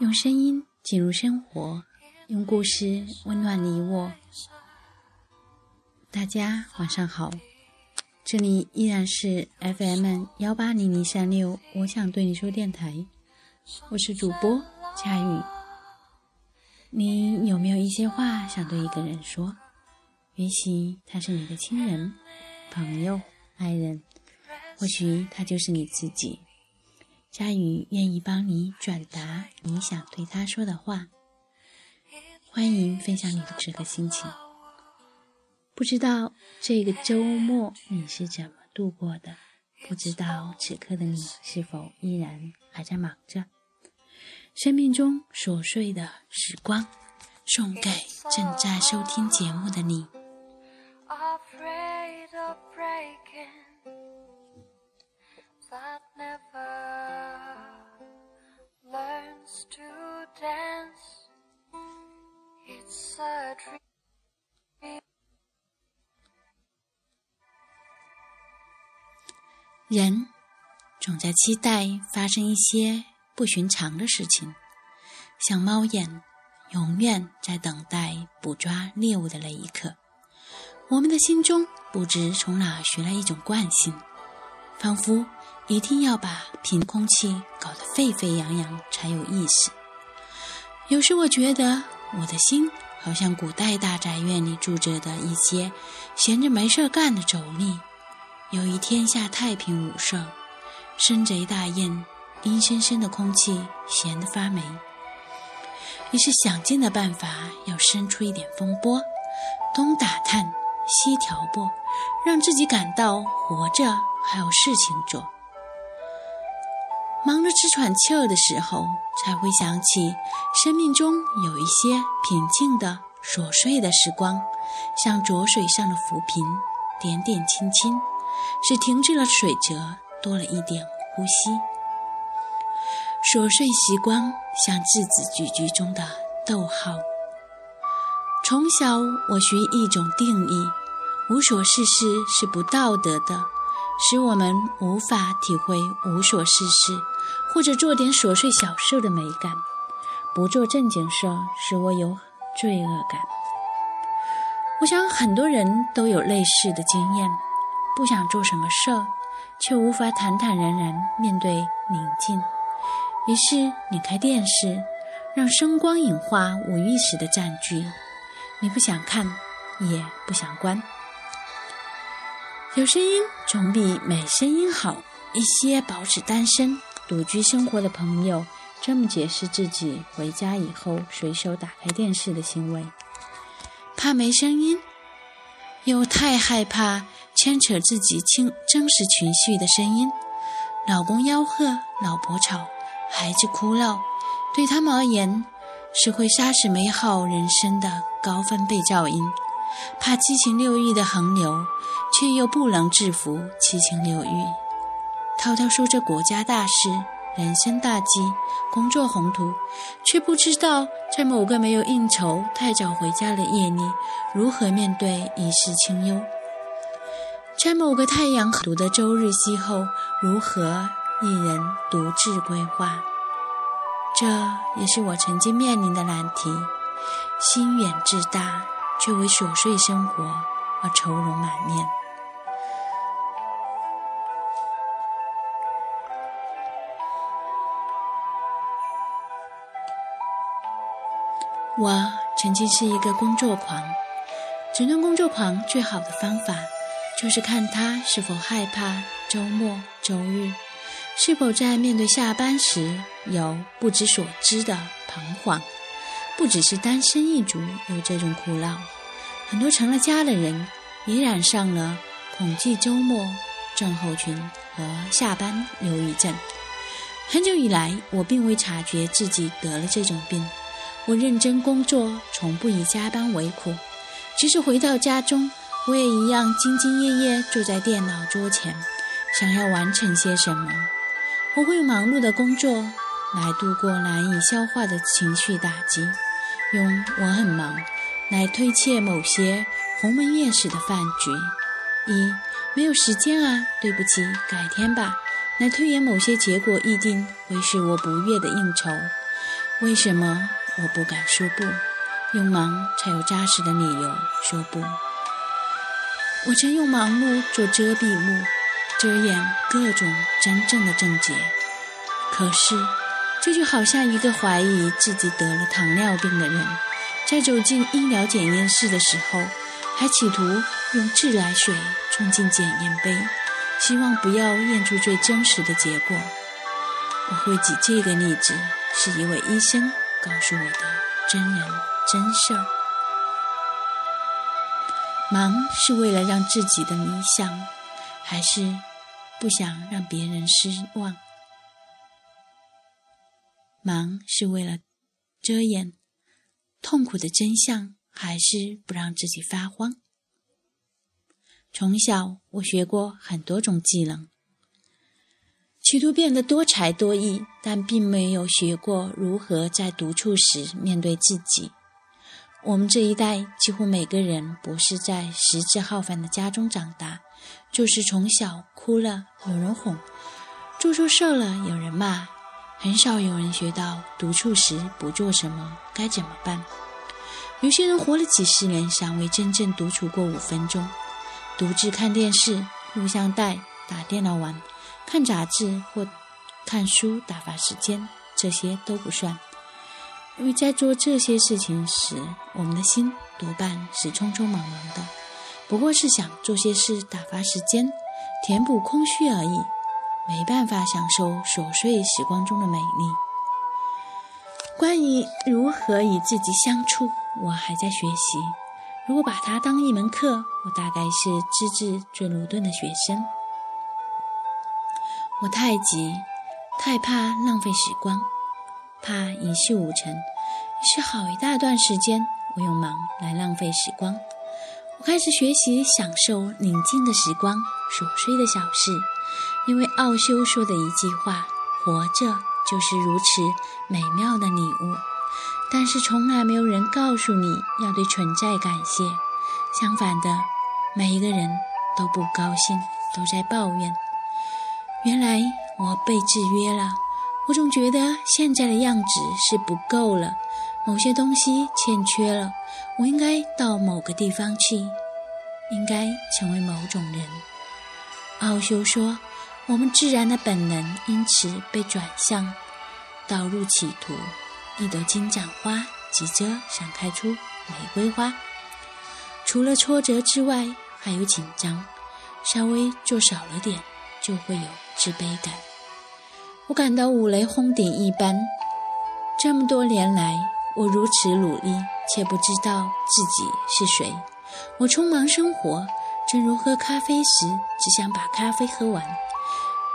用声音进入生活，用故事温暖你我。大家晚上好，这里依然是 FM 幺八零零三六，我想对你说电台，我是主播佳宇。你有没有一些话想对一个人说？也许他是你的亲人、朋友、爱人，或许他就是你自己。佳宇愿意帮你转达你想对他说的话。欢迎分享你的这个心情。不知道这个周末你是怎么度过的？不知道此刻的你是否依然还在忙着？生命中琐碎的时光，送给正在收听节目的你。人总在期待发生一些不寻常的事情，像猫眼永远在等待捕抓猎物的那一刻。我们的心中不知从哪学来一种惯性，仿佛一定要把凭空气搞得沸沸扬扬才有意思。有时我觉得我的心好像古代大宅院里住着的一些闲着没事干的妯娌。有一天下太平无事，深贼大雁，阴森森的空气闲得发霉。于是想尽了办法，要生出一点风波，东打探，西挑拨，让自己感到活着还有事情做。忙着直喘气儿的时候，才会想起生命中有一些平静的、琐碎的时光，像浊水上的浮萍，点点青青。使停滞了水泽，多了一点呼吸。琐碎时光像字字句句中的逗号。从小我学一种定义：无所事事是不道德的，使我们无法体会无所事事或者做点琐碎小事的美感。不做正经事，使我有罪恶感。我想很多人都有类似的经验。不想做什么事儿，却无法坦坦然然面对宁静。于是你开电视，让声光影画无意识的占据，你不想看，也不想关。有声音总比没声音好。一些保持单身、独居生活的朋友这么解释自己回家以后随手打开电视的行为：怕没声音，又太害怕。牵扯自己清真实情绪的声音，老公吆喝，老婆吵，孩子哭闹，对他们而言是会杀死美好人生的高分贝噪音。怕七情六欲的横流，却又不能制服七情六欲。滔滔说着国家大事、人生大计、工作宏图，却不知道在某个没有应酬、太早回家的夜里，如何面对一世清幽。在某个太阳毒的周日邂逅，如何一人独自规划？这也是我曾经面临的难题。心远志大，却为琐碎生活而愁容满面。我曾经是一个工作狂，诊断工作狂最好的方法。就是看他是否害怕周末、周日，是否在面对下班时有不知所知的彷徨。不只是单身一族有这种苦恼，很多成了家的人也染上了恐惧周末症候群和下班忧郁症。很久以来，我并未察觉自己得了这种病。我认真工作，从不以加班为苦。即使回到家中，我也一样兢兢业业坐在电脑桌前，想要完成些什么。我会忙碌的工作，来度过难以消化的情绪打击，用“我很忙”来推卸某些鸿门宴式的饭局，一没有时间啊，对不起，改天吧，来推演某些结果预定会使我不悦的应酬。为什么我不敢说不？用忙才有扎实的理由说不。我曾用忙碌做遮蔽物，遮掩各种真正的症结。可是，这就好像一个怀疑自己得了糖尿病的人，在走进医疗检验室的时候，还企图用自来水冲进检验杯，希望不要验出最真实的结果。我会举这个例子，是一位医生告诉我的真人真事儿。忙是为了让自己的理想，还是不想让别人失望？忙是为了遮掩痛苦的真相，还是不让自己发慌？从小我学过很多种技能，企图变得多才多艺，但并没有学过如何在独处时面对自己。我们这一代几乎每个人不是在食之浩繁的家中长大，就是从小哭了有人哄，做错事了有人骂，很少有人学到独处时不做什么该怎么办。有些人活了几十年，尚未真正独处过五分钟，独自看电视、录像带、打电脑玩、看杂志或看书打发时间，这些都不算。因为在做这些事情时，我们的心多半是匆匆忙忙的，不过是想做些事打发时间，填补空虚而已，没办法享受琐碎时光中的美丽。关于如何与自己相处，我还在学习。如果把它当一门课，我大概是资质最鲁钝的学生。我太急，太怕浪费时光。怕一事无成，于是好一大段时间，我用忙来浪费时光。我开始学习享受宁静的时光，琐碎的小事。因为奥修说的一句话：“活着就是如此美妙的礼物。”但是从来没有人告诉你要对存在感谢。相反的，每一个人都不高兴，都在抱怨。原来我被制约了。我总觉得现在的样子是不够了，某些东西欠缺了。我应该到某个地方去，应该成为某种人。奥修说，我们自然的本能因此被转向，导入企图。一朵金盏花急着想开出玫瑰花，除了挫折之外，还有紧张。稍微做少了点，就会有自卑感。我感到五雷轰顶一般。这么多年来，我如此努力，却不知道自己是谁。我匆忙生活，正如喝咖啡时只想把咖啡喝完，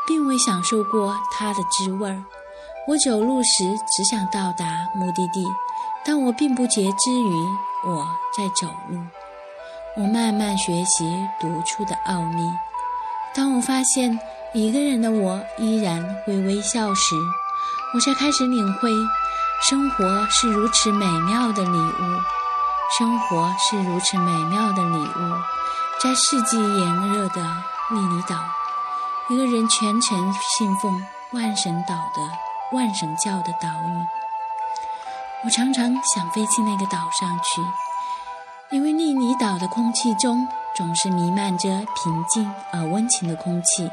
并未享受过它的滋味儿。我走路时只想到达目的地，但我并不觉知于我在走路。我慢慢学习独处的奥秘。当我发现。一个人的我依然会微笑时，我才开始领会，生活是如此美妙的礼物。生活是如此美妙的礼物，在四季炎热的利尼岛，一个人全程信奉万神岛的万神教的岛屿。我常常想飞进那个岛上去，因为利尼岛的空气中总是弥漫着平静而温情的空气。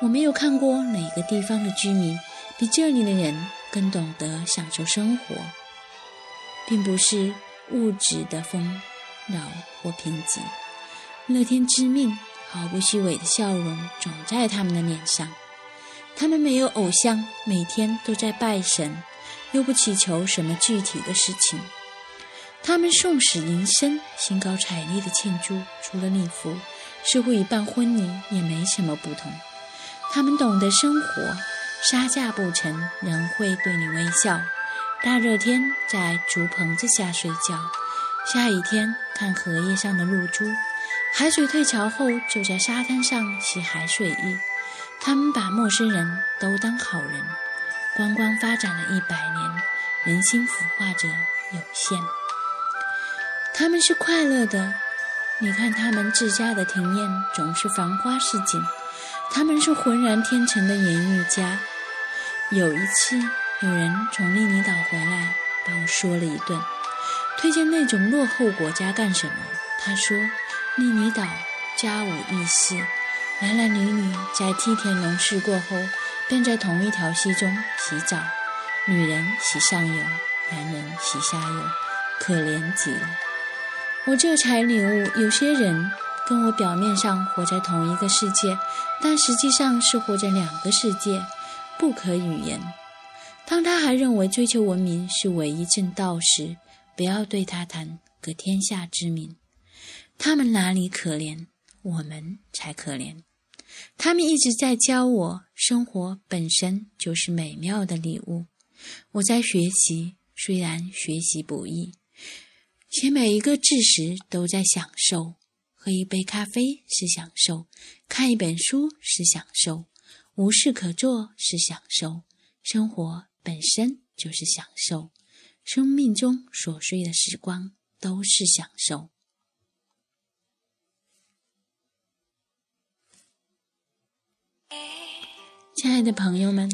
我没有看过哪个地方的居民比这里的人更懂得享受生活，并不是物质的丰饶或贫瘠，乐天知命、毫不虚伪的笑容总在他们的脸上。他们没有偶像，每天都在拜神，又不祈求什么具体的事情。他们送死迎生，兴高采烈的庆祝，除了礼服，似乎与办婚礼也没什么不同。他们懂得生活，杀价不成，仍会对你微笑。大热天在竹棚子下睡觉，下雨天看荷叶上的露珠。海水退潮后，就在沙滩上洗海水浴。他们把陌生人都当好人。观光发展了一百年，人心腐化者有限。他们是快乐的，你看他们自家的庭院总是繁花似锦；他们是浑然天成的言语家。有一次，有人从利尼岛回来，把我说了一顿，推荐那种落后国家干什么？他说，利尼岛家无异事，男男女女在梯田农事过后，便在同一条溪中洗澡，女人洗上游，男人洗下游，可怜极了。我这才领悟，有些人跟我表面上活在同一个世界，但实际上是活在两个世界，不可语言。当他还认为追求文明是唯一正道时，不要对他谈个天下之名。他们哪里可怜，我们才可怜。他们一直在教我，生活本身就是美妙的礼物。我在学习，虽然学习不易。写每一个字时都在享受，喝一杯咖啡是享受，看一本书是享受，无事可做是享受，生活本身就是享受，生命中琐碎的时光都是享受。亲爱的朋友们，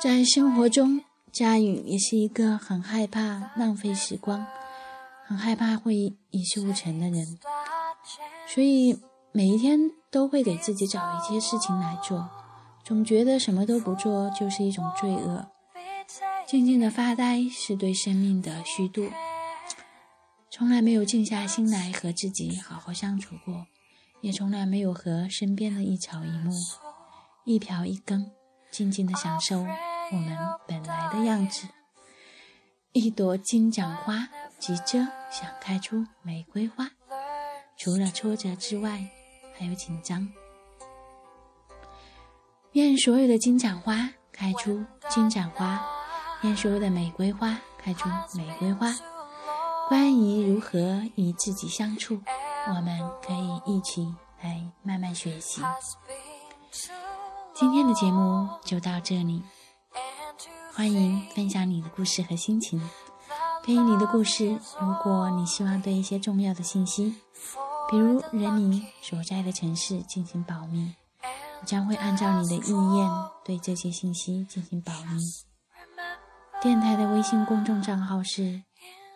在生活中，佳宇也是一个很害怕浪费时光。很害怕会一事无成的人，所以每一天都会给自己找一些事情来做，总觉得什么都不做就是一种罪恶。静静的发呆是对生命的虚度，从来没有静下心来和自己好好相处过，也从来没有和身边的一草一木、一瓢一羹静静的享受我们本来的样子。一朵金盏花。急着想开出玫瑰花，除了挫折之外，还有紧张。愿所有的金盏花开出金盏花，愿所有的玫瑰花开出玫瑰花。关于如何与自己相处，我们可以一起来慢慢学习。今天的节目就到这里，欢迎分享你的故事和心情。对于你的故事，如果你希望对一些重要的信息，比如人民所在的城市进行保密，我将会按照你的意愿对这些信息进行保密。电台的微信公众账号是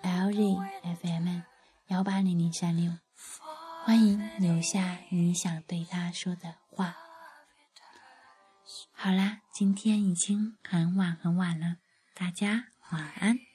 LZFM 幺八零零三六，欢迎留下你想对他说的话。好啦，今天已经很晚很晚了，大家晚安。